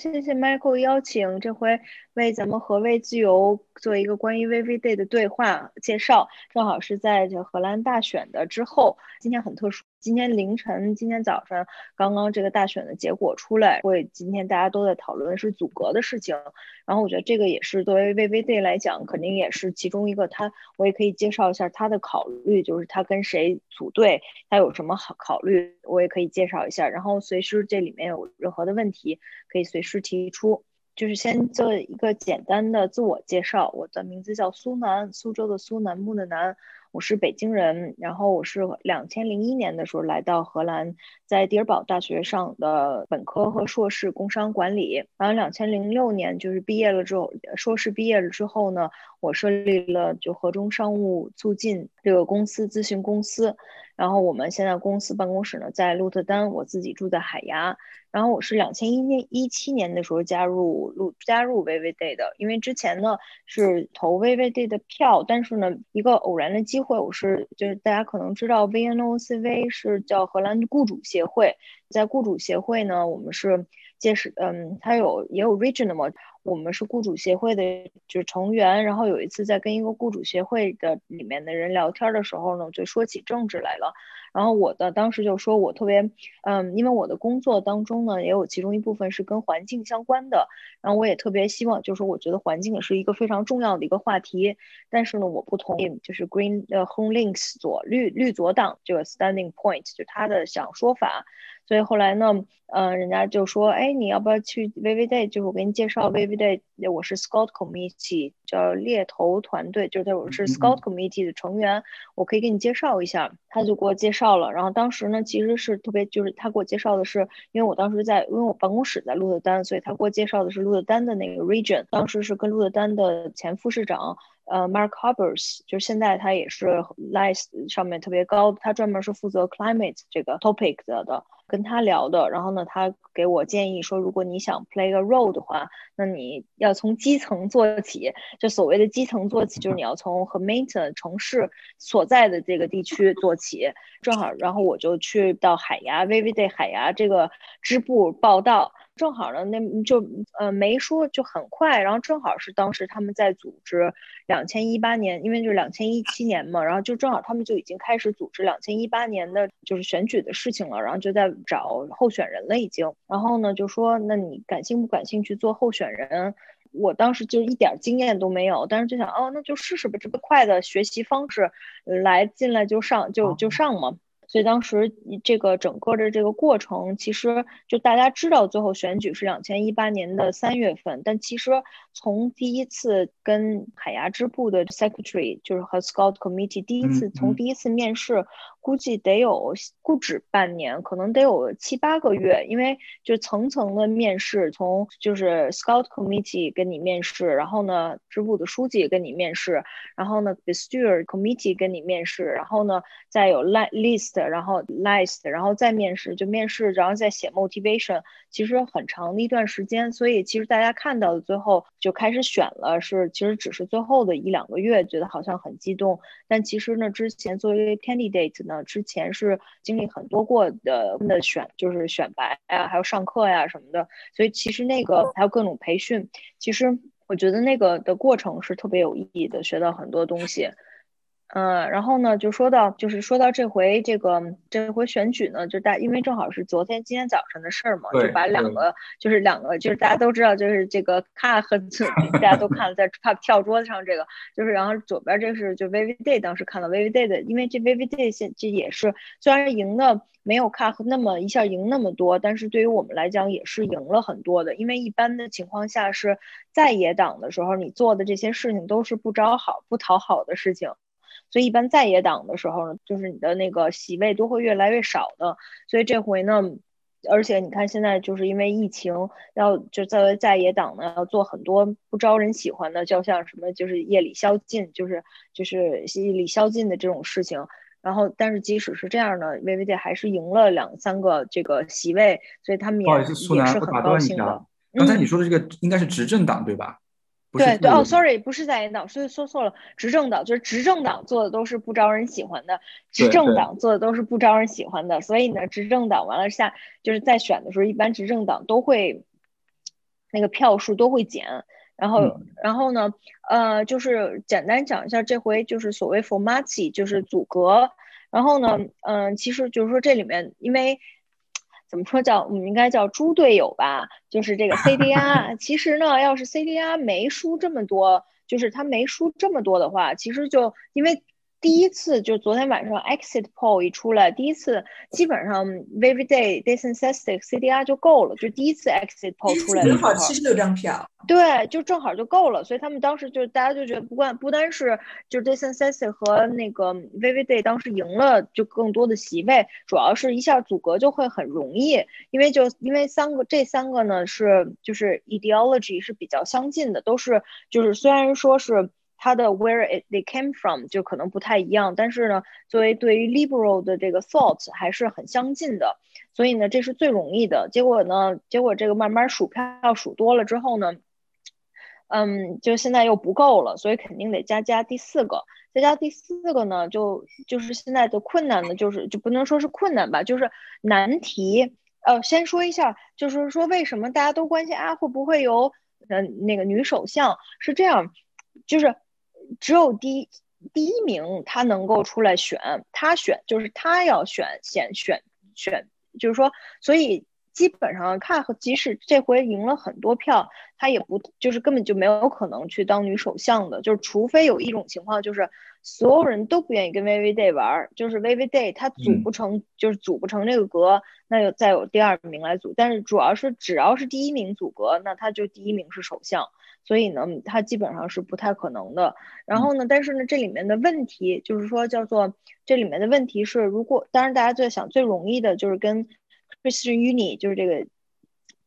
谢谢 Michael 邀请，这回为咱们何为自由做一个关于 VVD 的对话介绍，正好是在这荷兰大选的之后，今天很特殊。今天凌晨，今天早上刚刚这个大选的结果出来，会今天大家都在讨论是组阁的事情。然后我觉得这个也是作为 VVD 来讲，肯定也是其中一个。他我也可以介绍一下他的考虑，就是他跟谁组队，他有什么好考虑，我也可以介绍一下。然后随时这里面有任何的问题，可以随时提出。就是先做一个简单的自我介绍，我的名字叫苏南，苏州的苏南木的南。我是北京人，然后我是两千零一年的时候来到荷兰，在迪尔堡大学上的本科和硕士工商管理，然后两千零六年就是毕业了之后，硕士毕业了之后呢，我设立了就河中商务促进这个公司咨询公司。然后我们现在公司办公室呢在鹿特丹，我自己住在海牙。然后我是两千一年一七年的时候加入鹿加入 VVD 的，因为之前呢是投 VVD 的票，但是呢一个偶然的机会，我是就是大家可能知道 VNOCV 是叫荷兰雇主协会，在雇主协会呢我们是届时嗯它有也有 region 嘛。我们是雇主协会的，就是成员。然后有一次在跟一个雇主协会的里面的人聊天的时候呢，就说起政治来了。然后我的当时就说我特别，嗯，因为我的工作当中呢，也有其中一部分是跟环境相关的。然后我也特别希望，就是我觉得环境也是一个非常重要的一个话题。但是呢，我不同意，就是 Green 呃 Home Links 左绿绿左党这个 Standing Point 就他的想说法。所以后来呢，嗯，人家就说，哎，你要不要去 VVD？就是我给你介绍 VVD，我是 Scout Committee，叫猎头团队，就是我是 Scout Committee 的成员，我可以给你介绍一下。他就给我介绍了，然后当时呢，其实是特别，就是他给我介绍的是，因为我当时在，因为我办公室在鹿特丹，所以他给我介绍的是鹿特丹的那个 region。当时是跟鹿特丹的前副市长。呃，Mark Harbers 就是现在他也是 Lice 上面特别高，他专门是负责 climate 这个 topic 的的，跟他聊的。然后呢，他给我建议说，如果你想 play a role 的话，那你要从基层做起。就所谓的基层做起，就是你要从和 m a i n t e n 城市所在的这个地区做起。正好，然后我就去到海牙 v i v i d 海牙这个支部报道。正好呢，那就呃没说就很快，然后正好是当时他们在组织两千一八年，因为就是两千一七年嘛，然后就正好他们就已经开始组织两千一八年的就是选举的事情了，然后就在找候选人了已经。然后呢就说那你感兴不感兴趣做候选人？我当时就一点经验都没有，但是就想哦那就试试吧，这么快的学习方式来进来就上就就上嘛。所以当时这个整个的这个过程，其实就大家知道，最后选举是两千一八年的三月份，但其实从第一次跟海牙支部的 secretary，就是和 Scout Committee 第一次从第一次面试。估计得有不止半年，可能得有七八个月，因为就层层的面试，从就是 Scout Committee 跟你面试，然后呢支部的书记跟你面试，然后呢 bestir Committee 跟你面试，然后呢再有 List，然后 List，然后再面试，就面试，然后再写 Motivation，其实很长的一段时间，所以其实大家看到的最后就开始选了，是其实只是最后的一两个月，觉得好像很激动，但其实呢之前作为 Candidate。呢之前是经历很多过的的选，就是选白啊，还有上课呀什么的，所以其实那个还有各种培训，其实我觉得那个的过程是特别有意义的，学到很多东西。嗯，然后呢，就说到，就是说到这回这个这回选举呢，就大，因为正好是昨天今天早上的事儿嘛，就把两个，就是两个，就是大家都知道，就是这个卡和大家都看了，在 跳跳桌子上这个，就是然后左边这是就 VVD 当时看了 VVD 的，因为这 VVD 现这也是虽然赢的没有卡和那么一下赢那么多，但是对于我们来讲也是赢了很多的，因为一般的情况下是在野党的时候，你做的这些事情都是不招好、不讨好的事情。所以一般在野党的时候呢，就是你的那个席位都会越来越少的。所以这回呢，而且你看现在就是因为疫情，要就作为在野党呢，要做很多不招人喜欢的，就像什么就是夜里宵禁，就是就是夜里宵禁的这种事情。然后，但是即使是这样呢薇薇姐还是赢了两三个这个席位，所以他们也也是很高兴的。刚才你说的这个应该是执政党对吧？对对哦，sorry，不是在野党，所以说错了。执政党就是执政党做的都是不招人喜欢的，执政党做的都是不招人喜欢的。所以呢，执政党完了下就是在选的时候，一般执政党都会那个票数都会减。然后，然后呢，呃，就是简单讲一下，这回就是所谓 formati 就是阻隔。然后呢，嗯，其实就是说这里面，因为怎么说叫我们应该叫猪队友吧，就是这个 CDR。其实呢，要是 CDR 没输这么多，就是他没输这么多的话，其实就因为。第一次就昨天晚上 exit poll 一出来，第一次基本上 Vividay d e s e n s i t i v CDR 就够了，就第一次 exit poll 出来正好七十六张票，对，就正好就够了。所以他们当时就大家就觉得，不管不单是就 d e s e n s i t i v 和那个 Vividay 当时赢了就更多的席位，主要是一下阻隔就会很容易，因为就因为三个这三个呢是就是 ideology 是比较相近的，都是就是虽然说是。它的 where it they came from 就可能不太一样，但是呢，作为对于 liberal 的这个 thought 还是很相近的，所以呢，这是最容易的。结果呢，结果这个慢慢数票数多了之后呢，嗯，就现在又不够了，所以肯定得加加第四个，再加第四个呢，就就是现在的困难呢，就是就不能说是困难吧，就是难题。呃，先说一下，就是说为什么大家都关心啊，会不会有嗯那个女首相？是这样，就是。只有第一第一名他能够出来选，他选就是他要选选选选，就是说，所以基本上看，即使这回赢了很多票，他也不就是根本就没有可能去当女首相的，就是除非有一种情况，就是所有人都不愿意跟 VV Day 玩，就是 VV Day 他组不成，就是组不成这个格，那就再有第二名来组，但是主要是只要是第一名组格，那他就第一名是首相。所以呢，它基本上是不太可能的。然后呢，但是呢，这里面的问题就是说，叫做这里面的问题是，如果当然大家在想最容易的就是跟 Christian Uni 就是这个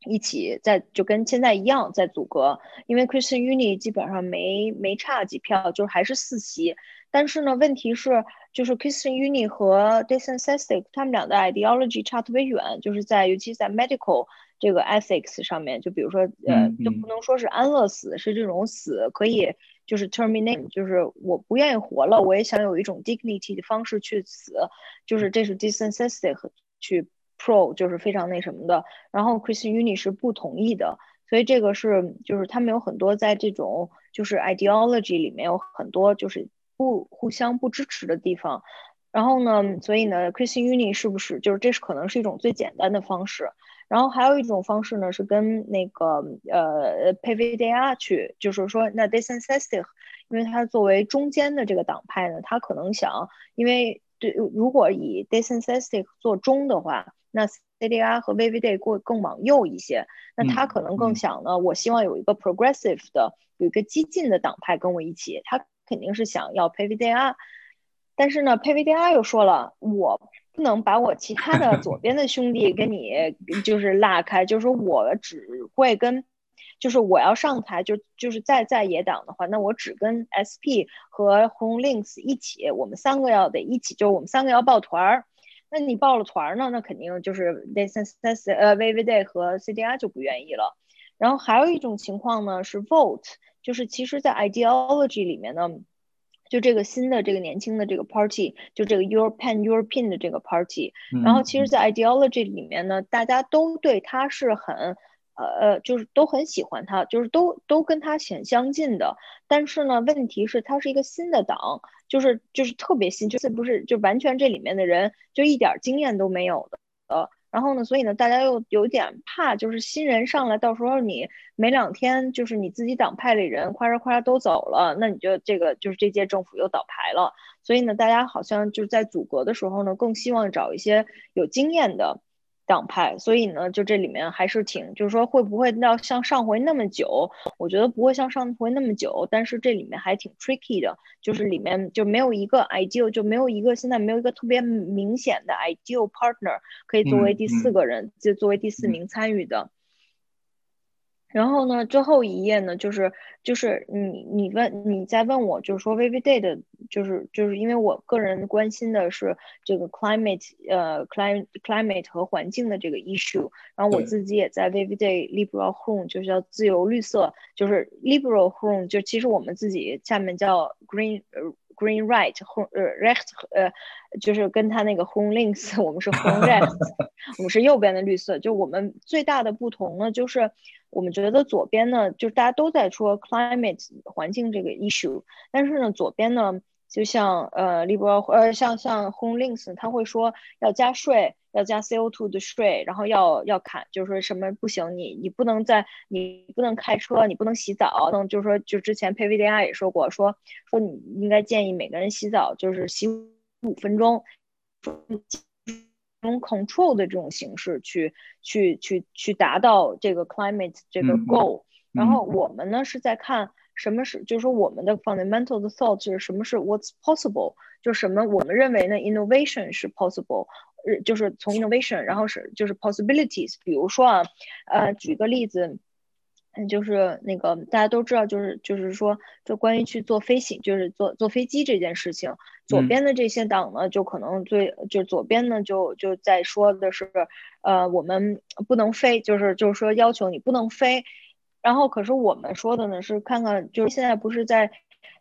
一起在就跟现在一样在组阁，因为 Christian Uni 基本上没没差几票，就是还是四席。但是呢，问题是就是 Christian Uni 和 d e s e n s i t i v 他们俩的 ideology 差特别远，就是在尤其在 medical。这个 ethics 上面，就比如说，呃，就不能说是安乐死，是这种死可以就是 terminate，就是我不愿意活了，我也想有一种 dignity 的方式去死，就是这是 desensistic 去 pro，就是非常那什么的。然后 Christian Uni 是不同意的，所以这个是就是他们有很多在这种就是 ideology 里面有很多就是不互相不支持的地方。然后呢，所以呢，Christian Uni 是不是就是这是可能是一种最简单的方式？然后还有一种方式呢，是跟那个呃 PVDA 去，就是说那 d e s e n s i t i v 因为它作为中间的这个党派呢，他可能想，因为对如果以 d e s e n s i t i v 做中的话，那 CDR 和 VVD 过更往右一些，那他可能更想呢，我希望有一个 progressive 的，有一个激进的党派跟我一起，他肯定是想要 PVDA，但是呢，PVDA 又说了我。不能把我其他的左边的兄弟跟你就是拉开，就是说我只会跟，就是我要上台就就是在在野党的话，那我只跟 SP 和红 links 一起，我们三个要得一起，就是我们三个要抱团儿。那你抱了团儿呢，那肯定就是 d e s e n s i s 呃 VVD 和 CDR 就不愿意了。然后还有一种情况呢是 vote，就是其实在 ideology 里面呢。就这个新的这个年轻的这个 party，就这个 European European 的这个 party，然后其实，在 ideology 里面呢，大家都对他是很，呃呃，就是都很喜欢他，就是都都跟他很相近的。但是呢，问题是，他是一个新的党，就是就是特别新，就是不是就完全这里面的人就一点经验都没有的，呃。然后呢，所以呢，大家又有点怕，就是新人上来，到时候你没两天，就是你自己党派里人夸嚓夸嚓都走了，那你就这个就是这届政府又倒台了。所以呢，大家好像就是在组阁的时候呢，更希望找一些有经验的。党派，所以呢，就这里面还是挺，就是说会不会要像上回那么久？我觉得不会像上回那么久，但是这里面还挺 tricky 的，就是里面就没有一个 ideal，就没有一个现在没有一个特别明显的 ideal partner 可以作为第四个人，就作为第四名参与的。然后呢，最后一页呢，就是就是你你问你在问我，就是说 VV Day 的，就是就是因为我个人关心的是这个 climate 呃 climate climate 和环境的这个 issue，然后我自己也在 VV Day liberal home，就是叫自由绿色，就是 liberal home，就其实我们自己下面叫 green green right home 呃 right 呃就是跟他那个 home links，我们是 home right，我们是右边的绿色，就我们最大的不同呢就是。我们觉得左边呢，就是大家都在说 climate 环境这个 issue，但是呢，左边呢，就像呃 liberal 呃像像 home links，他会说要加税，要加 CO2 的税，然后要要砍，就是说什么不行，你你不能在你不能开车，你不能洗澡，能就是说就之前 PVDA 也说过，说说你应该建议每个人洗澡就是洗五分钟。用 control 的这种形式去去去去达到这个 climate 这个 goal，然后我们呢是在看什么是，就是说我们的 fundamental 的 thought 就是什么是 what's possible，就是什么我们认为呢 innovation 是 possible，呃，就是从 innovation，然后是就是 possibilities，比如说啊，呃，举个例子。嗯，就是那个大家都知道，就是就是说，就关于去做飞行，就是坐坐飞机这件事情，左边的这些党呢，就可能最就左边呢就就在说的是，呃，我们不能飞，就是就是说要求你不能飞，然后可是我们说的呢是看看，就是现在不是在，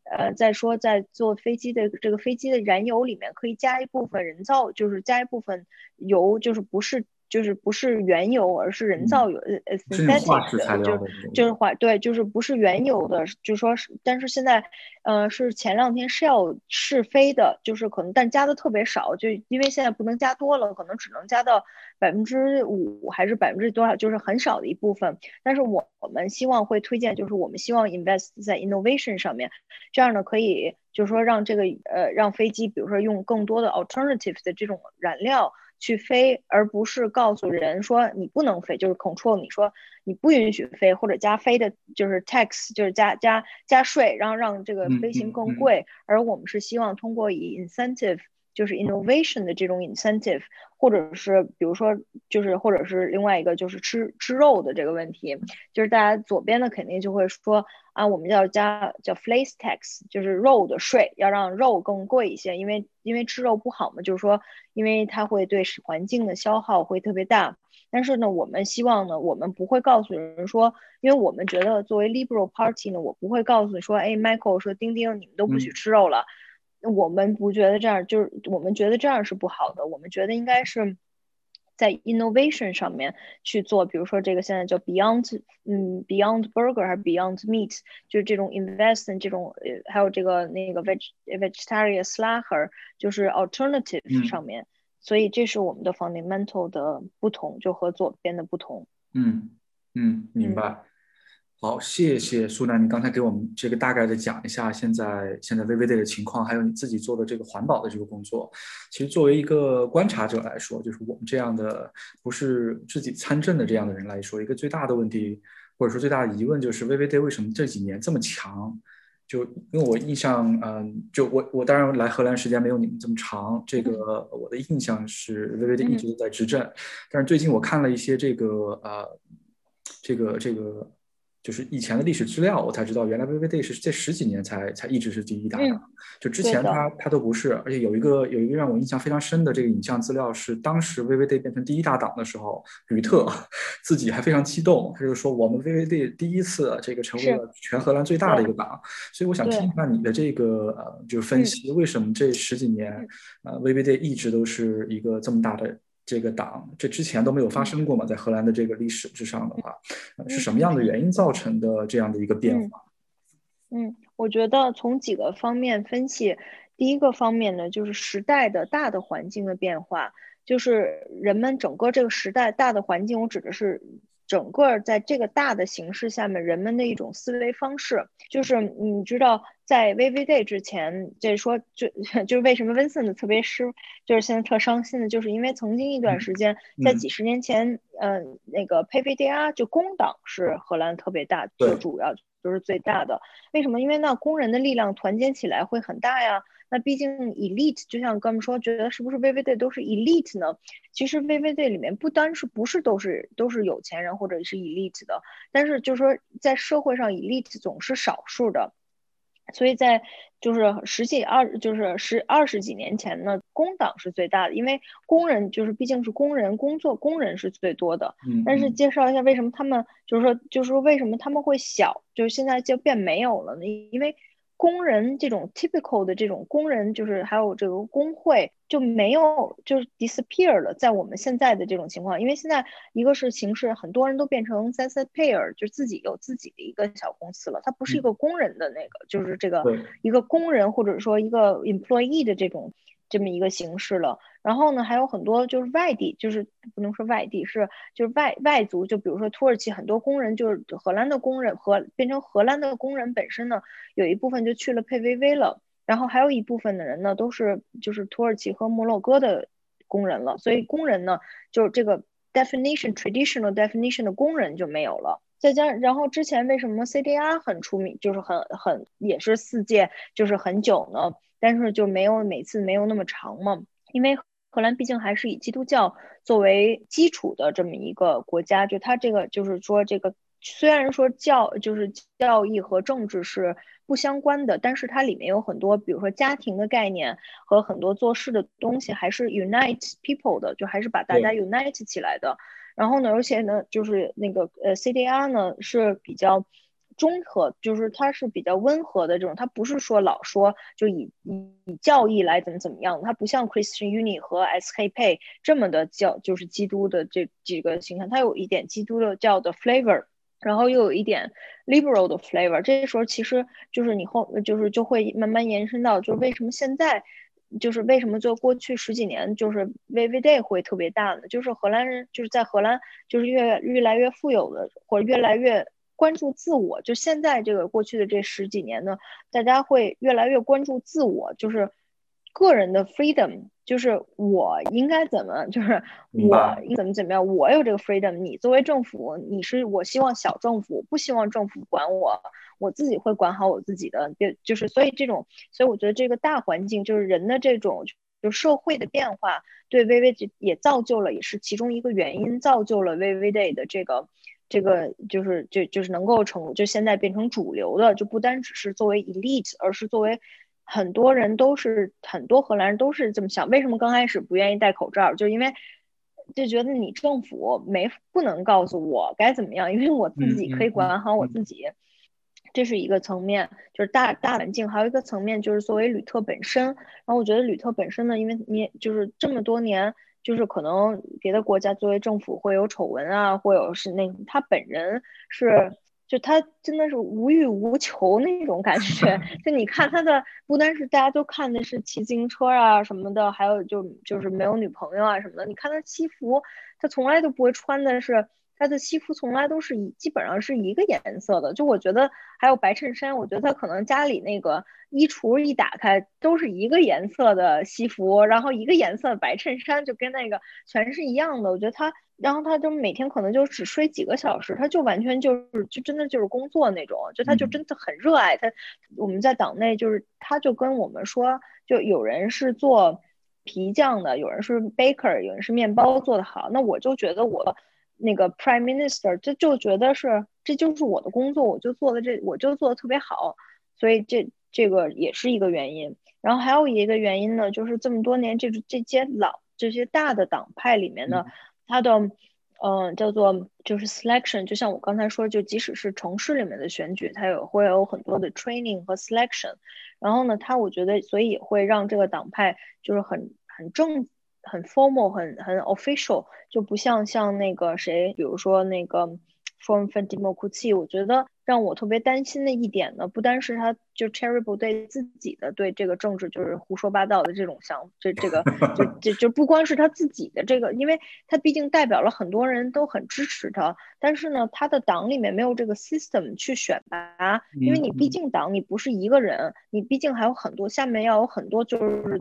呃，在说在做飞机的这个飞机的燃油里面可以加一部分人造，就是加一部分油，就是不是。就是不是原油，而是人造油，呃，synthetic 的，就就是化，对，就是不是原油的，就说是，但是现在，呃，是前两天是要试飞的，就是可能，但加的特别少，就因为现在不能加多了，可能只能加到百分之五还是百分之多少，就是很少的一部分。但是我我们希望会推荐，就是我们希望 invest 在 innovation 上面，这样呢可以，就是说让这个呃让飞机，比如说用更多的 alternative 的这种燃料。去飞，而不是告诉人说你不能飞，就是 control 你说你不允许飞，或者加飞的，就是 tax，就是加加加税，然后让这个飞行更贵。而我们是希望通过以 incentive。就是 innovation 的这种 incentive，或者是比如说，就是或者是另外一个就是吃吃肉的这个问题，就是大家左边的肯定就会说啊，我们要加叫 flesh tax，就是肉的税，要让肉更贵一些，因为因为吃肉不好嘛，就是说因为它会对环境的消耗会特别大。但是呢，我们希望呢，我们不会告诉人说，因为我们觉得作为 liberal party 呢，我不会告诉你说，哎，Michael 说丁丁你们都不许吃肉了。我们不觉得这样，就是我们觉得这样是不好的。我们觉得应该是在 innovation 上面去做，比如说这个现在叫 Beyond，嗯，Beyond Burger 还是 Beyond Meat，就是这种 invest in 这种，呃，还有这个那个 veg vegetarian slacker，就是 alternative 上面。所以这是我们的 fundamental 的不同，就和左边的不同。嗯嗯，明白。好，谢谢苏楠，你刚才给我们这个大概的讲一下现在现在 VVD 的情况，还有你自己做的这个环保的这个工作。其实作为一个观察者来说，就是我们这样的不是自己参政的这样的人来说，一个最大的问题或者说最大的疑问就是 VVD 为什么这几年这么强？就因为我印象，嗯，就我我当然来荷兰时间没有你们这么长，这个我的印象是 VVD 一直都在执政，但是最近我看了一些这个呃，这个这个。就是以前的历史资料，我才知道原来 VVD 是这十几年才才一直是第一大党，就之前它它都不是。而且有一个有一个让我印象非常深的这个影像资料是，当时 VVD 变成第一大党的时候，吕特自己还非常激动，他就说我们 VVD 第一次这个成为了全荷兰最大的一个党。所以我想听一下你的这个呃，就是分析为什么这十几年呃 VVD 一直都是一个这么大的。这个党，这之前都没有发生过嘛？在荷兰的这个历史之上的话，是什么样的原因造成的这样的一个变化？嗯，我觉得从几个方面分析，第一个方面呢，就是时代的大的环境的变化，就是人们整个这个时代大的环境，我指的是。整个在这个大的形势下面，人们的一种思维方式，就是你知道，在 VVD 之前，就是说，就 就是为什么 Vincent 特别失，就是现在特伤心的，就是因为曾经一段时间，在几十年前，嗯，那个 PVDA 就工党是荷兰特别大，就主要就是最大的。为什么？因为那工人的力量团结起来会很大呀。那毕竟 elite 就像哥们说，觉得是不是 VVD 都是 elite 呢？其实 VVD 里面不单是不是都是都是有钱人或者是 elite 的，但是就是说在社会上 elite 总是少数的。所以在就是十几二就是十二十几年前呢，工党是最大的，因为工人就是毕竟是工人工作，工人是最多的。但是介绍一下为什么他们就是说就是说为什么他们会小，就是现在就变没有了呢？因为工人这种 typical 的这种工人，就是还有这个工会就没有就是 disappear 了，在我们现在的这种情况，因为现在一个是形式，很多人都变成 s e s payer，就自己有自己的一个小公司了，它不是一个工人的那个，就是这个一个工人或者说一个 employee 的这种。这么一个形式了，然后呢，还有很多就是外地，就是不能说外地，是就是外外族，就比如说土耳其很多工人，就是荷兰的工人和变成荷兰的工人本身呢，有一部分就去了佩维维了，然后还有一部分的人呢，都是就是土耳其和摩洛哥的工人了，所以工人呢，就是这个 definition traditional definition 的工人就没有了。再加然后之前为什么 CDR 很出名，就是很很也是四届，就是很久呢？但是就没有每次没有那么长嘛，因为荷兰毕竟还是以基督教作为基础的这么一个国家，就它这个就是说这个虽然说教就是教义和政治是不相关的，但是它里面有很多，比如说家庭的概念和很多做事的东西还是 unite people 的，就还是把大家 unite 起来的。然后呢，而且呢，就是那个呃 CDR 呢是比较。中和就是它是比较温和的这种，它不是说老说就以以以教义来怎么怎么样，它不像 Christian Uni 和 SKP 这么的教，就是基督的这几个形象，它有一点基督的教的 flavor，然后又有一点 liberal 的 flavor。这时候其实就是你后就是就会慢慢延伸到，就是为什么现在就是为什么就过去十几年就是 VV Day 会特别大呢？就是荷兰人就是在荷兰就是越越来越富有的或者越来越。关注自我，就现在这个过去的这十几年呢，大家会越来越关注自我，就是个人的 freedom，就是我应该怎么，就是我怎么怎么样，我有这个 freedom。你作为政府，你是我希望小政府不希望政府管我，我自己会管好我自己的。就就是所以这种，所以我觉得这个大环境就是人的这种就社会的变化，对微微也造就了，也是其中一个原因，造就了微微 day 的这个。这个就是就就是能够成就现在变成主流的，就不单只是作为 elite，而是作为很多人都是很多荷兰人都是这么想。为什么刚开始不愿意戴口罩？就因为就觉得你政府没不能告诉我该怎么样，因为我自己可以管好我自己。这是一个层面，就是大大环境。还有一个层面就是作为旅特本身。然后我觉得旅特本身呢，因为你就是这么多年。就是可能别的国家作为政府会有丑闻啊，会有是那他本人是就他真的是无欲无求那种感觉。就你看他的，不单是大家都看的是骑自行车啊什么的，还有就就是没有女朋友啊什么的。你看他西服，他从来都不会穿的是。他的西服从来都是一基本上是一个颜色的，就我觉得还有白衬衫，我觉得他可能家里那个衣橱一打开都是一个颜色的西服，然后一个颜色的白衬衫，就跟那个全是一样的。我觉得他，然后他就每天可能就只睡几个小时，他就完全就是就真的就是工作那种，就他就真的很热爱他。我们在党内就是，他就跟我们说，就有人是做皮匠的，有人是 baker，有人是面包做的好，那我就觉得我。那个 Prime Minister 这就觉得是这就是我的工作，我就做的这我就做的特别好，所以这这个也是一个原因。然后还有一个原因呢，就是这么多年这这些老这些大的党派里面呢，它的嗯叫做就是 selection，就像我刚才说，就即使是城市里面的选举，它也会有很多的 training 和 selection。然后呢，它我觉得所以也会让这个党派就是很很正。很 formal，很很 official，就不像像那个谁，比如说那个 Form for Democracy，我觉得。让我特别担心的一点呢，不单是他就 terrible 对自己的对这个政治就是胡说八道的这种想，这这个就 就就不光是他自己的这个，因为他毕竟代表了很多人都很支持他，但是呢，他的党里面没有这个 system 去选拔，因为你毕竟党你不是一个人，你毕竟还有很多下面要有很多就是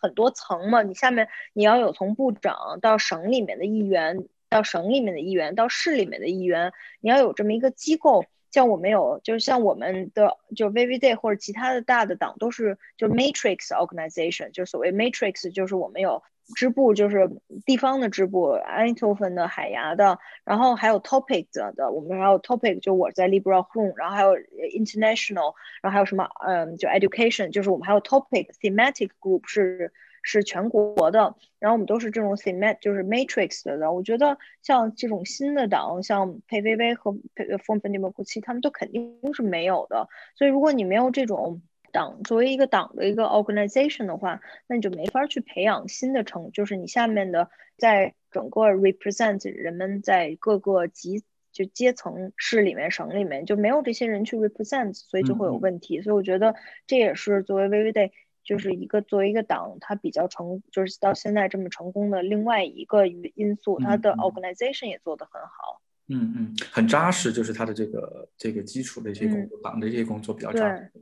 很多层嘛，你下面你要有从部长到省里面的议员，到省里面的议员，到市里面的议员，你要有这么一个机构。像我们有，就是像我们的，就 VVD 或者其他的大的党都是就 matrix organization，就所谓 matrix，就是我们有支部，就是地方的支部 a n t o f e n 的、海牙的，然后还有 topic 的，我们还有 topic，就我在 Libra Home，然后还有 international，然后还有什么，嗯，就 education，就是我们还有 topic thematic group 是。是全国的，然后我们都是这种 thematic，就是 matrix 的。我觉得像这种新的党，像佩薇薇和佩 Form Democracy，他们都肯定是没有的。所以如果你没有这种党作为一个党的一个 organization 的话，那你就没法去培养新的成，就是你下面的在整个 represent 人们在各个级就阶层市里面省里面就没有这些人去 represent，所以就会有问题。所以我觉得这也是作为 VVD 就是一个作为一个党，它比较成就是到现在这么成功的另外一个因素，它的 organization 也做得很好。嗯嗯，很扎实，就是它的这个这个基础的一些工作，党的一些工作比较扎实。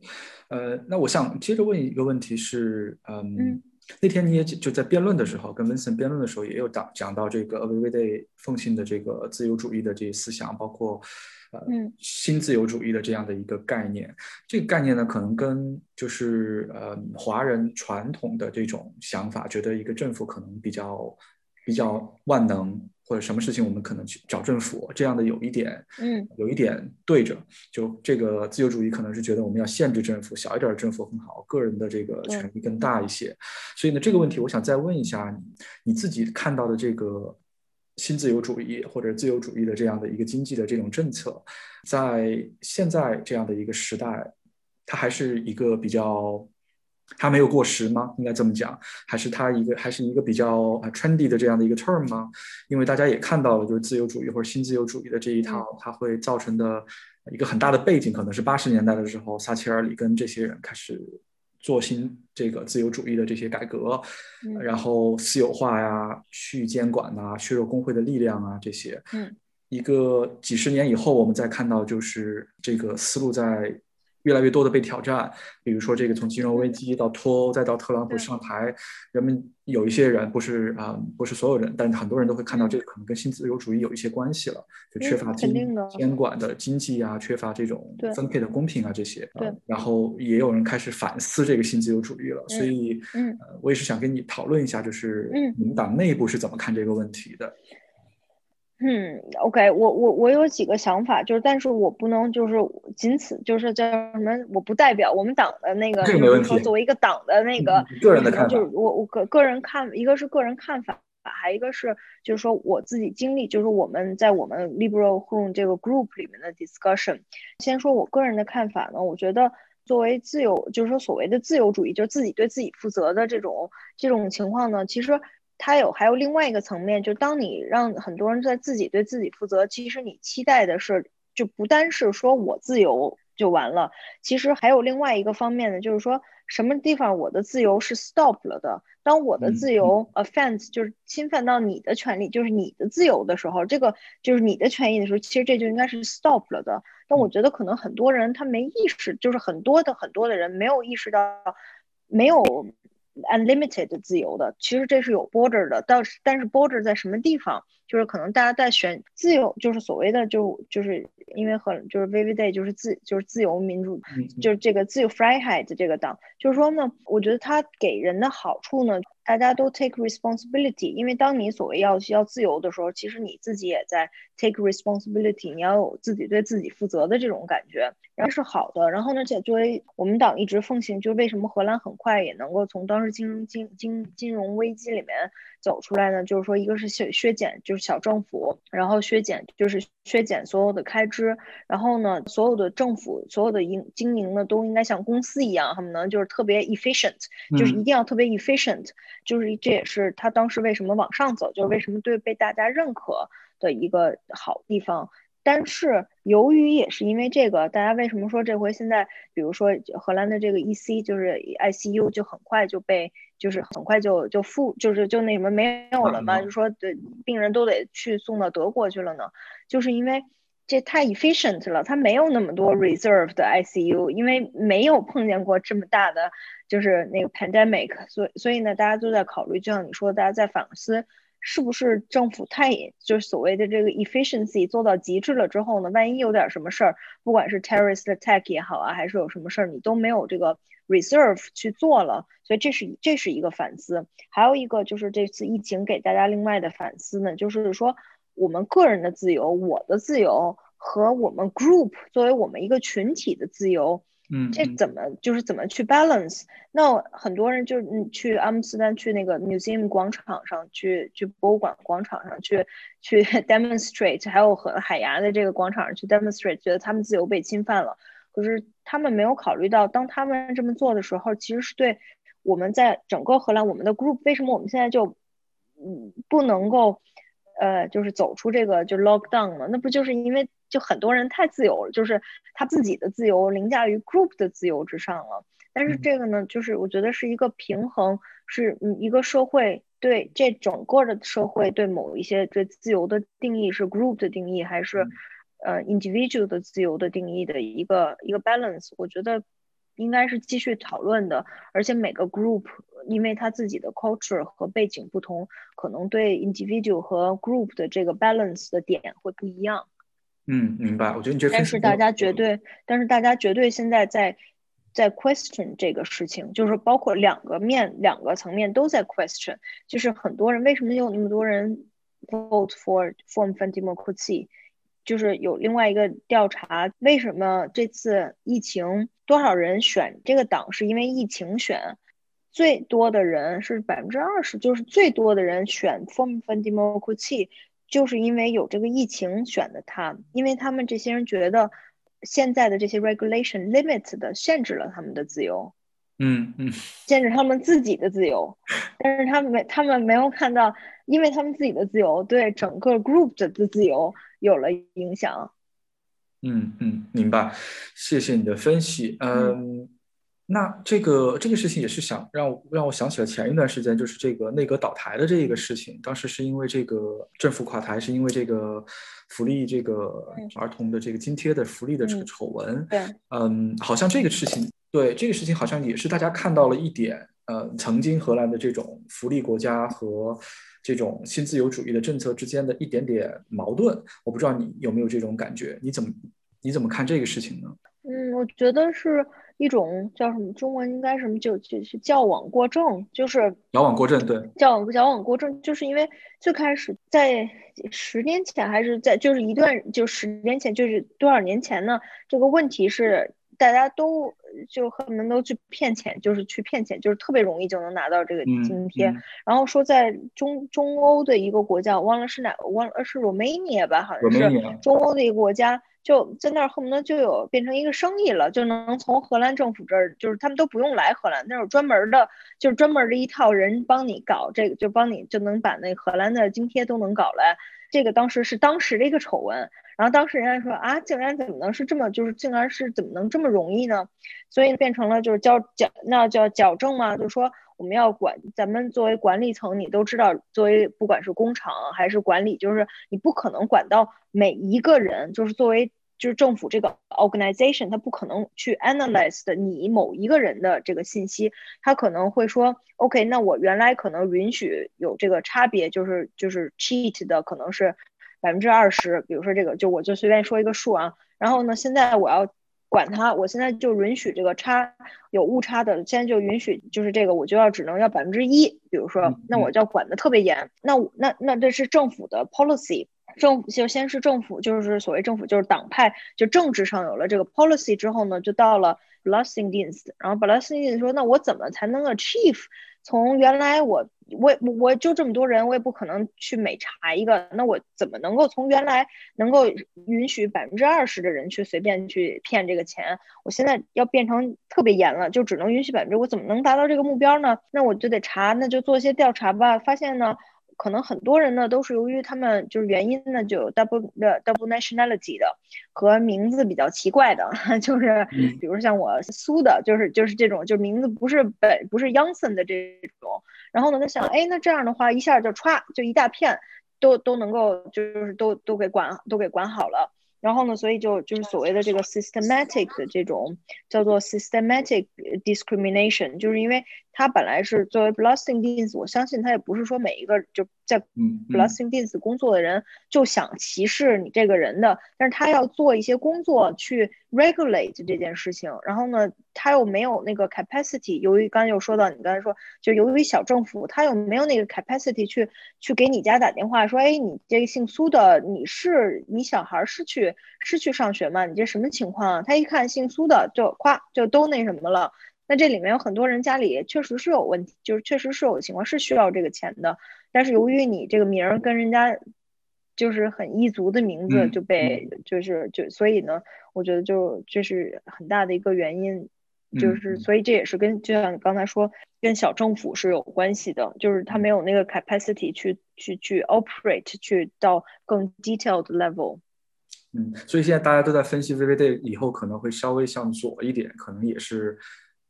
呃，那我想接着问一个问题是，嗯，那天你也就在辩论的时候，跟 Vincent 辩论的时候，也有讲讲到这个 Everyday 奉行的这个自由主义的这些思想，包括呃新自由主义的这样的一个概念。这个概念呢，可能跟就是呃华人传统的这种想法，觉得一个政府可能比较比较万能。或者什么事情我们可能去找政府，这样的有一点，嗯，有一点对着，就这个自由主义可能是觉得我们要限制政府，小一点的政府很好，个人的这个权利更大一些。所以呢，这个问题我想再问一下你，你自己看到的这个新自由主义或者自由主义的这样的一个经济的这种政策，在现在这样的一个时代，它还是一个比较。它没有过时吗？应该这么讲，还是它一个还是一个比较啊 trendy 的这样的一个 term 吗？因为大家也看到了，就是自由主义或者新自由主义的这一套，它会造成的一个很大的背景，可能是八十年代的时候，撒切尔、里根这些人开始做新这个自由主义的这些改革，然后私有化呀、去监管呐、削弱工会的力量啊这些。嗯，一个几十年以后，我们再看到就是这个思路在。越来越多的被挑战，比如说这个从金融危机到脱欧再到特朗普上台，人们有一些人不是啊，不是所有人，但是很多人都会看到这个可能跟新自由主义有一些关系了，就缺乏监监管的经济啊，缺乏这种分配的公平啊这些。对，然后也有人开始反思这个新自由主义了，所以嗯，我也是想跟你讨论一下，就是嗯，你们党内部是怎么看这个问题的？嗯，OK，我我我有几个想法，就是但是我不能就是仅此就是叫什么，我不代表我们党的那个，就是说作为一个党的那个个人的看法，就是我我个个人看，一个是个人看法，还一个是就是说我自己经历，就是我们在我们 Liberal Home 这个 group 里面的 discussion。先说我个人的看法呢，我觉得作为自由，就是说所谓的自由主义，就是自己对自己负责的这种这种情况呢，其实。它有还有另外一个层面，就当你让很多人在自己对自己负责，其实你期待的是，就不单是说我自由就完了，其实还有另外一个方面呢，就是说什么地方我的自由是 stop 了的。当我的自由 offense 就是侵犯到你的权利，就是你的自由的时候，这个就是你的权益的时候，其实这就应该是 stop 了的。但我觉得可能很多人他没意识，就是很多的很多的人没有意识到，没有。Unlimited 自由的，其实这是有 border 的，到但是 border 在什么地方？就是可能大家在选自由，就是所谓的就就是因为和就是 VVD 就是自就是自由民主，就是这个自由 Freiheit 这个党，就是说呢，我觉得它给人的好处呢。大家都 take responsibility，因为当你所谓要需要自由的时候，其实你自己也在 take responsibility，你要有自己对自己负责的这种感觉，然后是好的。然后呢，且作为我们党一直奉行，就是为什么荷兰很快也能够从当时金融金金金融危机里面走出来呢？就是说，一个是削削减就是小政府，然后削减就是削减所有的开支，然后呢，所有的政府所有的营经营呢都应该像公司一样，他们呢就是特别 efficient，就是一定要特别 efficient。就是这也是他当时为什么往上走，就是为什么对被大家认可的一个好地方。但是由于也是因为这个，大家为什么说这回现在，比如说荷兰的这个 EC 就是 ICU 就很快就被就是很快就就复就是就那什么没有了嘛？就说对病人都得去送到德国去了呢？就是因为这太 efficient 了，它没有那么多 reserve 的 ICU，因为没有碰见过这么大的。就是那个 pandemic，所以所以呢，大家都在考虑，就像你说，大家在反思，是不是政府太就是所谓的这个 efficiency 做到极致了之后呢，万一有点什么事儿，不管是 terrorist attack 也好啊，还是有什么事儿，你都没有这个 reserve 去做了，所以这是这是一个反思。还有一个就是这次疫情给大家另外的反思呢，就是说我们个人的自由，我的自由和我们 group 作为我们一个群体的自由。嗯，这怎么就是怎么去 balance？那很多人就是去阿姆斯特丹去那个 museum 广场上去，去博物馆广场上去去 demonstrate，还有和海牙的这个广场上去 demonstrate，觉得他们自由被侵犯了。可是他们没有考虑到，当他们这么做的时候，其实是对我们在整个荷兰我们的 group 为什么我们现在就嗯不能够呃就是走出这个就 lockdown 呢？那不就是因为就很多人太自由了，就是他自己的自由凌驾于 group 的自由之上了。但是这个呢，就是我觉得是一个平衡，是嗯一个社会对这整个的社会对某一些对自由的定义是 group 的定义，还是呃 individual 的自由的定义的一个一个 balance，我觉得应该是继续讨论的。而且每个 group 因为他自己的 culture 和背景不同，可能对 individual 和 group 的这个 balance 的点会不一样。嗯，明白。我觉得你这但是大家绝对，但是大家绝对现在在。在 question 这个事情，就是包括两个面、两个层面都在 question，就是很多人为什么有那么多人 vote for form f democracy，就是有另外一个调查，为什么这次疫情多少人选这个党，是因为疫情选最多的人是百分之二十，就是最多的人选 form f democracy，就是因为有这个疫情选的他，因为他们这些人觉得。现在的这些 regulation limit 的限制了他们的自由，嗯嗯，限制他们自己的自由，但是他们没他们没有看到，因为他们自己的自由对整个 group 的自由有了影响。嗯嗯，明白，谢谢你的分析。嗯。那这个这个事情也是想让让我想起了前一段时间，就是这个内阁倒台的这一个事情。当时是因为这个政府垮台，是因为这个福利这个儿童的这个津贴的福利的这个丑闻。对，嗯，好像这个事情，对这个事情好像也是大家看到了一点，呃，曾经荷兰的这种福利国家和这种新自由主义的政策之间的一点点矛盾。我不知道你有没有这种感觉？你怎么你怎么看这个事情呢？嗯，我觉得是。一种叫什么？中文应该什么？就就是矫枉过正，就是矫枉过正，对，矫枉矫枉过正，就是因为最开始在十年前还是在就是一段就十年前就是多少年前呢？这个问题是大家都就恨不得都去骗钱，就是去骗钱，就是特别容易就能拿到这个津贴。然后说在中中欧的一个国家，我忘了是哪，忘了是 Romania 吧，好像是中欧的一个国家。就在那儿恨不得就有变成一个生意了，就能从荷兰政府这儿，就是他们都不用来荷兰，那有专门的，就是专门的一套人帮你搞这个，就帮你就能把那荷兰的津贴都能搞来。这个当时是当时的一个丑闻，然后当时人家说啊，竟然怎么能是这么，就是竟然是怎么能这么容易呢？所以变成了就是矫矫那叫矫正嘛，就是说我们要管，咱们作为管理层，你都知道，作为不管是工厂还是管理，就是你不可能管到每一个人，就是作为就是政府这个 organization，它不可能去 analyze 的你某一个人的这个信息，他可能会说，OK，那我原来可能允许有这个差别，就是就是 cheat 的可能是百分之二十，比如说这个，就我就随便说一个数啊，然后呢，现在我要。管它，我现在就允许这个差有误差的，现在就允许就是这个，我就要只能要百分之一，比如说，那我就要管的特别严。那那那这是政府的 policy，政府就先是政府，就是所谓政府就是党派，就政治上有了这个 policy 之后呢，就到了 Blasingdienst，然后 Blasingdienst 说，那我怎么才能 achieve？从原来我我我就这么多人，我也不可能去每查一个，那我怎么能够从原来能够允许百分之二十的人去随便去骗这个钱？我现在要变成特别严了，就只能允许百分之，我怎么能达到这个目标呢？那我就得查，那就做一些调查吧。发现呢。可能很多人呢都是由于他们就是原因呢，就有 double 的 double nationality 的和名字比较奇怪的，就是比如像我苏的，就是就是这种，就名字不是本不是 Youngson 的这种。然后呢，他想，哎，那这样的话一下就歘就一大片都都能够就是都都给管都给管好了。然后呢，所以就就是所谓的这个 systematic 的这种叫做 systematic discrimination，就是因为它本来是作为 blasting deans，我相信他也不是说每一个就在 blasting deans 工作的人就想歧视你这个人的，但是他要做一些工作去 regulate 这件事情。然后呢，他又没有那个 capacity，由于刚才又说到你刚才说，就由于小政府，他又没有那个 capacity 去去给你家打电话说，哎，你这个姓苏的，你是你小孩是去。是去上学吗？你这什么情况啊？他一看姓苏的，就夸就都那什么了。那这里面有很多人家里确实是有问题，就是确实是有情况是需要这个钱的。但是由于你这个名儿跟人家，就是很异族的名字就被就是就所以呢，我觉得就这是很大的一个原因，就是所以这也是跟就像你刚才说，跟小政府是有关系的，就是他没有那个 capacity 去去去 operate 去到更 detailed level。嗯，所以现在大家都在分析 VVD 以后可能会稍微向左一点，可能也是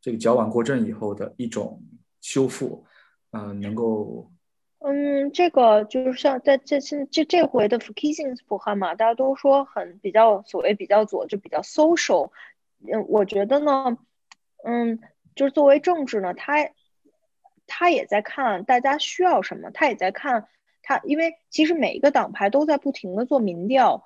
这个矫枉过正以后的一种修复，嗯，能够。嗯，这个就是像在这现这这回的 f u k i s i n g 普汉嘛，大家都说很比较所谓比较左，就比较 social。嗯，我觉得呢，嗯，就是作为政治呢，他他也在看大家需要什么，他也在看他，因为其实每一个党派都在不停的做民调。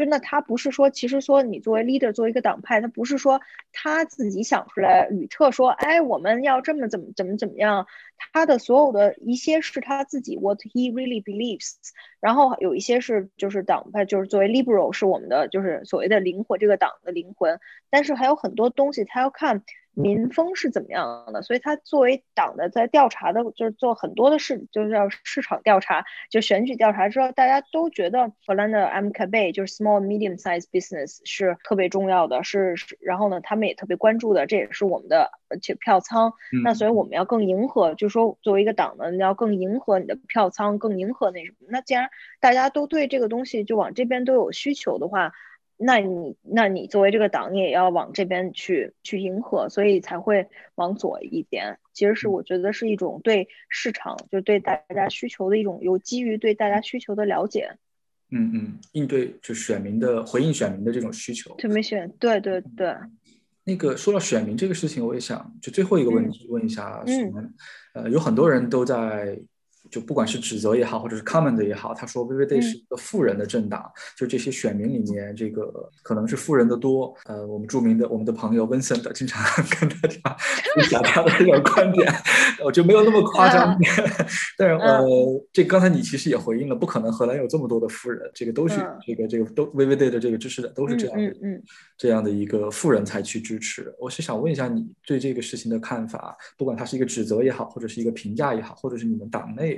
真的他不是说，其实说你作为 leader，作为一个党派，他不是说他自己想出来吕特说，哎，我们要这么怎么怎么怎么样，他的所有的一些是他自己 what he really believes，然后有一些是就是党派，就是作为 liberal 是我们的就是所谓的灵魂，这个党的灵魂，但是还有很多东西他要看。民风是怎么样的？所以他作为党的在调查的，就是做很多的事，就是要市场调查，就选举调查之后，大家都觉得荷兰的 MKB 就是 small medium size business 是特别重要的，是是。然后呢，他们也特别关注的，这也是我们的且票仓。那所以我们要更迎合，就是说作为一个党呢，你要更迎合你的票仓，更迎合那什么。那既然大家都对这个东西就往这边都有需求的话。那你，那你作为这个党，你也要往这边去去迎合，所以才会往左一点。其实是我觉得是一种对市场，就对大家需求的一种，有基于对大家需求的了解。嗯嗯，应对就选民的回应选民的这种需求。特别选，对对对。那个说到选民这个事情，我也想就最后一个问题问一下，嗯，呃，有很多人都在。就不管是指责也好，或者是 comment 也好，他说 VVD 是一个富人的政党，就这些选民里面，这个可能是富人的多。呃，我们著名的我们的朋友 Vincent 经常 跟大家 分享他的这种观点，我就没有那么夸张。但是呃，这刚才你其实也回应了，不可能荷兰有这么多的富人，这个都是这个这个都 VVD 的这个支持者都是这样的，这样的一个富人才去支持。我是想问一下你对这个事情的看法，不管它是一个指责也好，或者是一个评价也好，或者是你们党内。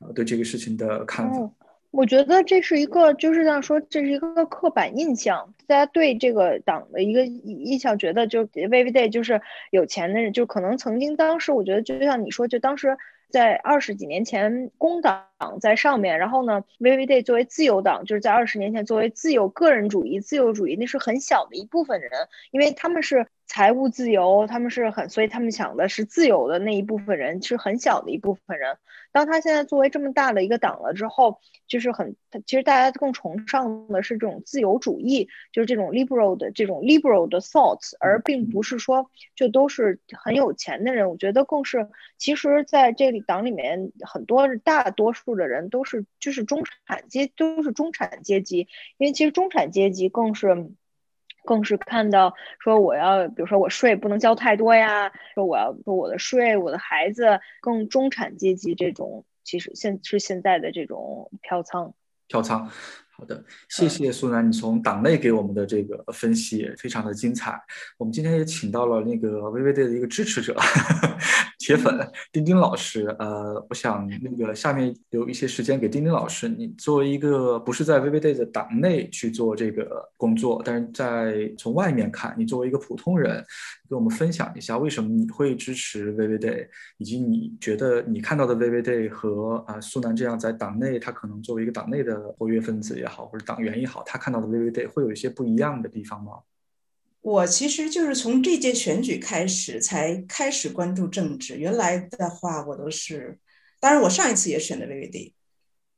呃，对这个事情的看法，我觉得这是一个，就是像说，这是一个刻板印象，大家对这个党的一个印象，觉得就 v i v d a y 就是有钱的人，就可能曾经当时，我觉得就像你说，就当时。在二十几年前，工党党在上面，然后呢，VV Day 作为自由党，就是在二十年前作为自由个人主义、自由主义，那是很小的一部分人，因为他们是财务自由，他们是很，所以他们想的是自由的那一部分人是很小的一部分人。当他现在作为这么大的一个党了之后，就是很，其实大家更崇尚的是这种自由主义，就是这种 liberal 的这种 liberal 的 thoughts，而并不是说就都是很有钱的人。我觉得更是，其实在这里党里面很多大多数的人都是就是中产阶都是中产阶级，因为其实中产阶级更是更是看到说我要，比如说我税不能交太多呀，说我要说我的税，我的孩子更中产阶级这种，其实现是现在的这种票仓票仓。好的，谢谢苏南，你从党内给我们的这个分析非常的精彩。我们今天也请到了那个微微队的一个支持者、铁粉丁丁老师。呃，我想那个下面留一些时间给丁丁老师。你作为一个不是在 VVD 的党内去做这个工作，但是在从外面看，你作为一个普通人，跟我们分享一下为什么你会支持 VVD，以及你觉得你看到的 VVD 和啊苏南这样在党内，他可能作为一个党内的活跃分子。也好，或者党员也好，他看到的 VVD 会有一些不一样的地方吗？我其实就是从这届选举开始才开始关注政治。原来的话，我都是，当然我上一次也选的 VVD。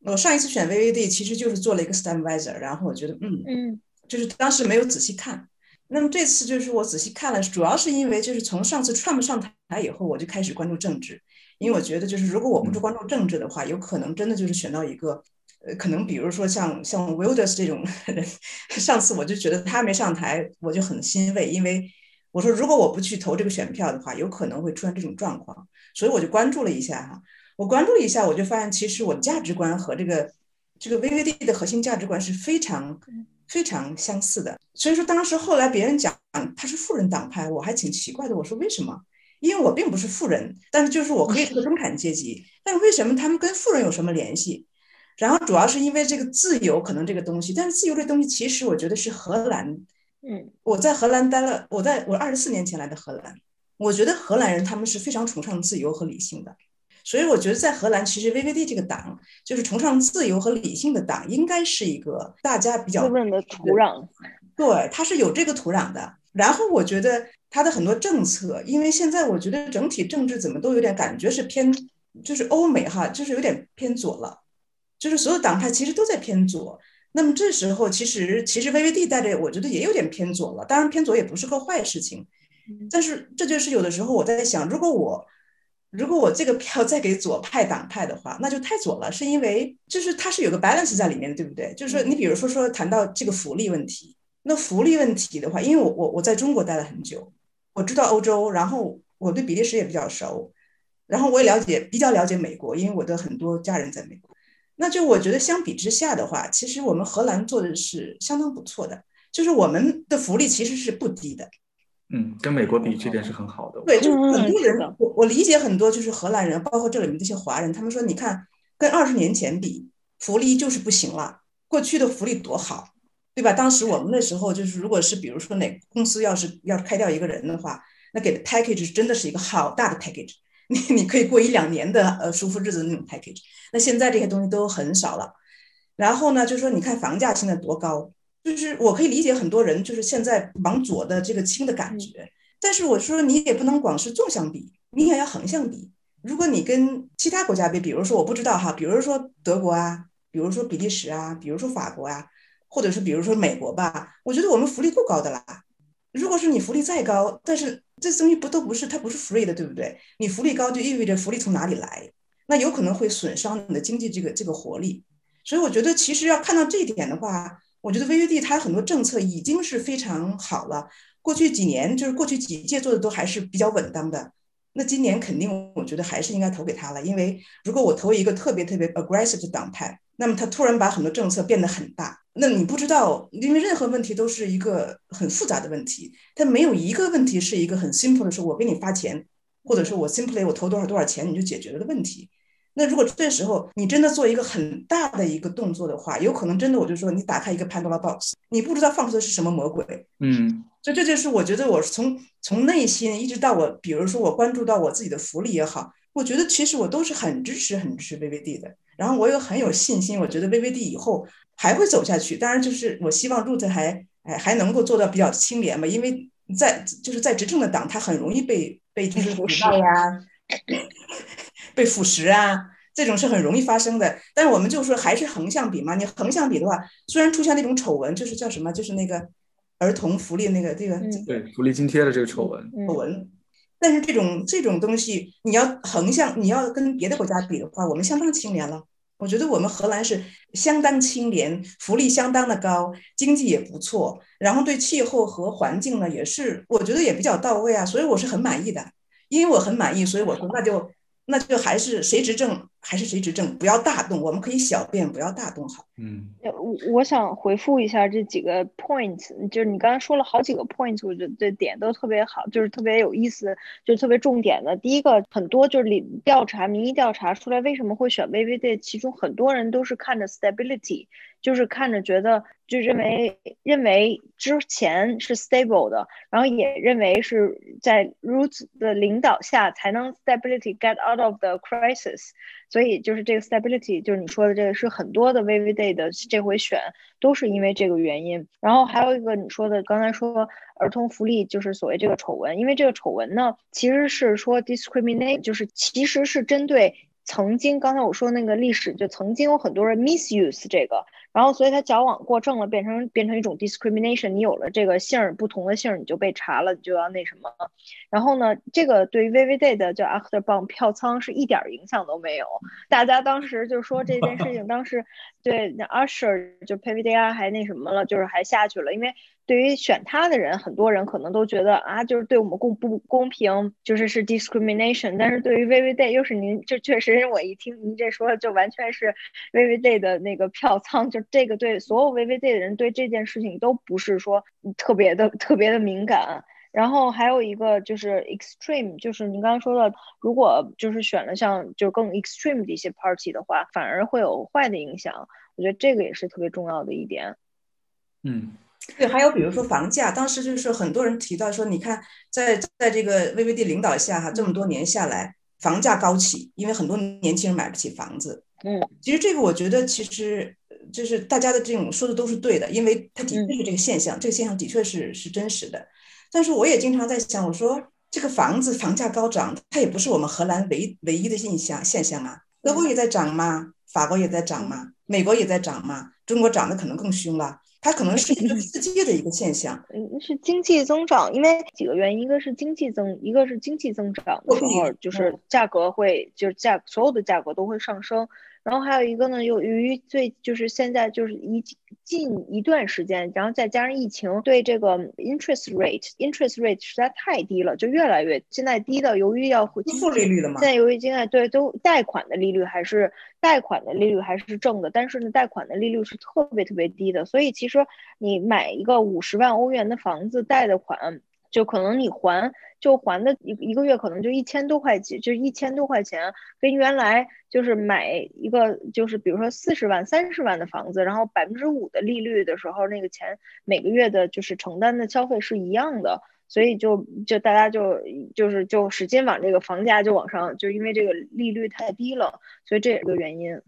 我上一次选 VVD 其实就是做了一个 stand visor，然后我觉得，嗯嗯，就是当时没有仔细看。那么这次就是我仔细看了，主要是因为就是从上次 Trump 上台以后，我就开始关注政治，因为我觉得就是如果我不是关注政治的话，有可能真的就是选到一个。呃，可能比如说像像 Wilders 这种人，上次我就觉得他没上台，我就很欣慰，因为我说如果我不去投这个选票的话，有可能会出现这种状况，所以我就关注了一下哈。我关注了一下，我就发现其实我的价值观和这个这个 VVD 的核心价值观是非常非常相似的。所以说当时后来别人讲他是富人党派，我还挺奇怪的。我说为什么？因为我并不是富人，但是就是我可以是个中产阶级，但是为什么他们跟富人有什么联系？然后主要是因为这个自由，可能这个东西，但是自由这东西其实我觉得是荷兰，嗯，我在荷兰待了，我在我二十四年前来的荷兰，我觉得荷兰人他们是非常崇尚自由和理性的，所以我觉得在荷兰其实 VVD 这个党就是崇尚自由和理性的党，应该是一个大家比较滋润的土壤，对，它是有这个土壤的。然后我觉得它的很多政策，因为现在我觉得整体政治怎么都有点感觉是偏，就是欧美哈，就是有点偏左了，就是所有党派其实都在偏左。那么这时候其实其实 VVD 带着，我觉得也有点偏左了。当然偏左也不是个坏事情，但是这就是有的时候我在想，如果我如果我这个票再给左派党派的话，那就太左了，是因为就是它是有个 balance 在里面的，对不对？就是说你比如说说谈到这个福利问题。那福利问题的话，因为我我我在中国待了很久，我知道欧洲，然后我对比利时也比较熟，然后我也了解比较了解美国，因为我的很多家人在美国。那就我觉得相比之下的话，其实我们荷兰做的是相当不错的，就是我们的福利其实是不低的。嗯，跟美国比，这点是很好的。对，就是很多人，我我理解很多就是荷兰人，包括这里面这些华人，他们说，你看跟二十年前比，福利就是不行了，过去的福利多好。对吧？当时我们那时候就是，如果是比如说哪个公司要是要开掉一个人的话，那给的 package 真的是一个好大的 package，你你可以过一两年的呃舒服日子的那种 package。那现在这些东西都很少了。然后呢，就是说你看房价现在多高，就是我可以理解很多人就是现在往左的这个轻的感觉。但是我说你也不能光是纵向比，你也要横向比。如果你跟其他国家比，比如说我不知道哈，比如说德国啊，比如说比利时啊，比如说法国啊。或者是比如说美国吧，我觉得我们福利够高的啦。如果是你福利再高，但是这东西不都不是它不是 free 的，对不对？你福利高就意味着福利从哪里来，那有可能会损伤你的经济这个这个活力。所以我觉得其实要看到这一点的话，我觉得 VVD 它很多政策已经是非常好了。过去几年就是过去几届做的都还是比较稳当的。那今年肯定我觉得还是应该投给他了，因为如果我投一个特别特别 aggressive 的党派。那么他突然把很多政策变得很大，那你不知道，因为任何问题都是一个很复杂的问题，它没有一个问题是一个很 simple 的，说我给你发钱，或者说我 simply 我投多少多少钱你就解决了的问题。那如果这时候你真的做一个很大的一个动作的话，有可能真的我就说你打开一个 Pandora box，你不知道放出的是什么魔鬼。嗯，所以这就是我觉得我从从内心一直到我，比如说我关注到我自己的福利也好。我觉得其实我都是很支持、很支持 VVD 的，然后我又很有信心，我觉得 VVD 以后还会走下去。当然，就是我希望 Root 还哎还能够做到比较清廉吧，因为在就是在执政的党，它很容易被被就是腐败呀，被腐蚀啊，这种是很容易发生的。但是我们就说还是横向比嘛，你横向比的话，虽然出现那种丑闻，就是叫什么，就是那个儿童福利那个这个对福利津贴的这个丑闻丑闻。但是这种这种东西，你要横向，你要跟别的国家比的话，我们相当清廉了。我觉得我们荷兰是相当清廉，福利相当的高，经济也不错，然后对气候和环境呢，也是我觉得也比较到位啊，所以我是很满意的。因为我很满意，所以我说那就。那就还是谁执政还是谁执政，不要大动，我们可以小变，不要大动好。嗯，我我想回复一下这几个 point，就是你刚才说了好几个 point，我觉得这点都特别好，就是特别有意思，就是特别重点的。第一个，很多就是里调查民意调查出来为什么会选 VVD，其中很多人都是看着 stability。就是看着觉得，就认为认为之前是 stable 的，然后也认为是在 Roots 的领导下才能 stability get out of the crisis，所以就是这个 stability，就是你说的这个是很多的 VVD 的这回选都是因为这个原因。然后还有一个你说的刚才说儿童福利就是所谓这个丑闻，因为这个丑闻呢其实是说 discriminate，就是其实是针对曾经刚才我说那个历史，就曾经有很多人 misuse 这个。然后，所以他矫枉过正了，变成变成一种 discrimination。你有了这个姓儿不同的姓儿，你就被查了，你就要那什么。然后呢，这个对于 v v Day 的叫 After b o m 票仓是一点影响都没有。大家当时就说这件事情，当时对那 Usher 就 Payday 还那什么了，就是还下去了，因为。对于选他的人，很多人可能都觉得啊，就是对我们公不公平，就是是 discrimination。但是对于 VV Day，又是您，这确实是我一听您这说，就完全是 VV Day 的那个票仓，就这个对所有 VV Day 的人对这件事情都不是说特别的特别的敏感。然后还有一个就是 extreme，就是您刚刚说的，如果就是选了像就更 extreme 的一些 party 的话，反而会有坏的影响。我觉得这个也是特别重要的一点。嗯，对，还有比如说房价，当时就是很多人提到说，你看在在这个 VVD 领导下哈，这么多年下来，房价高起，因为很多年轻人买不起房子。嗯，其实这个我觉得其实就是大家的这种说的都是对的，因为它的确是这个现象，这个现象的确是是真实的。但是我也经常在想，我说这个房子房价高涨，它也不是我们荷兰唯唯一的印象现象啊，德国也在涨吗？法国也在涨吗？美国也在涨吗？中国涨得可能更凶了，它可能是一个世界的一个现象。嗯，是经济增长，因为几个原因，一个是经济增，一个是经济增长的时候，就是价格会，就是价所有的价格都会上升。然后还有一个呢，由于最就是现在就是一近一段时间，然后再加上疫情，对这个 interest rate，interest rate 实在太低了，就越来越现在低到，由于要负利率了吗？现在由于现在对都贷款的利率还是贷款的利率还是正的，但是呢，贷款的利率是特别特别低的，所以其实你买一个五十万欧元的房子贷的款。就可能你还就还的一一个月可能就一千多块钱，就一千多块钱，跟原来就是买一个就是比如说四十万、三十万的房子，然后百分之五的利率的时候，那个钱每个月的就是承担的消费是一样的，所以就就大家就就是就使劲往这个房价就往上，就因为这个利率太低了，所以这也是个原因。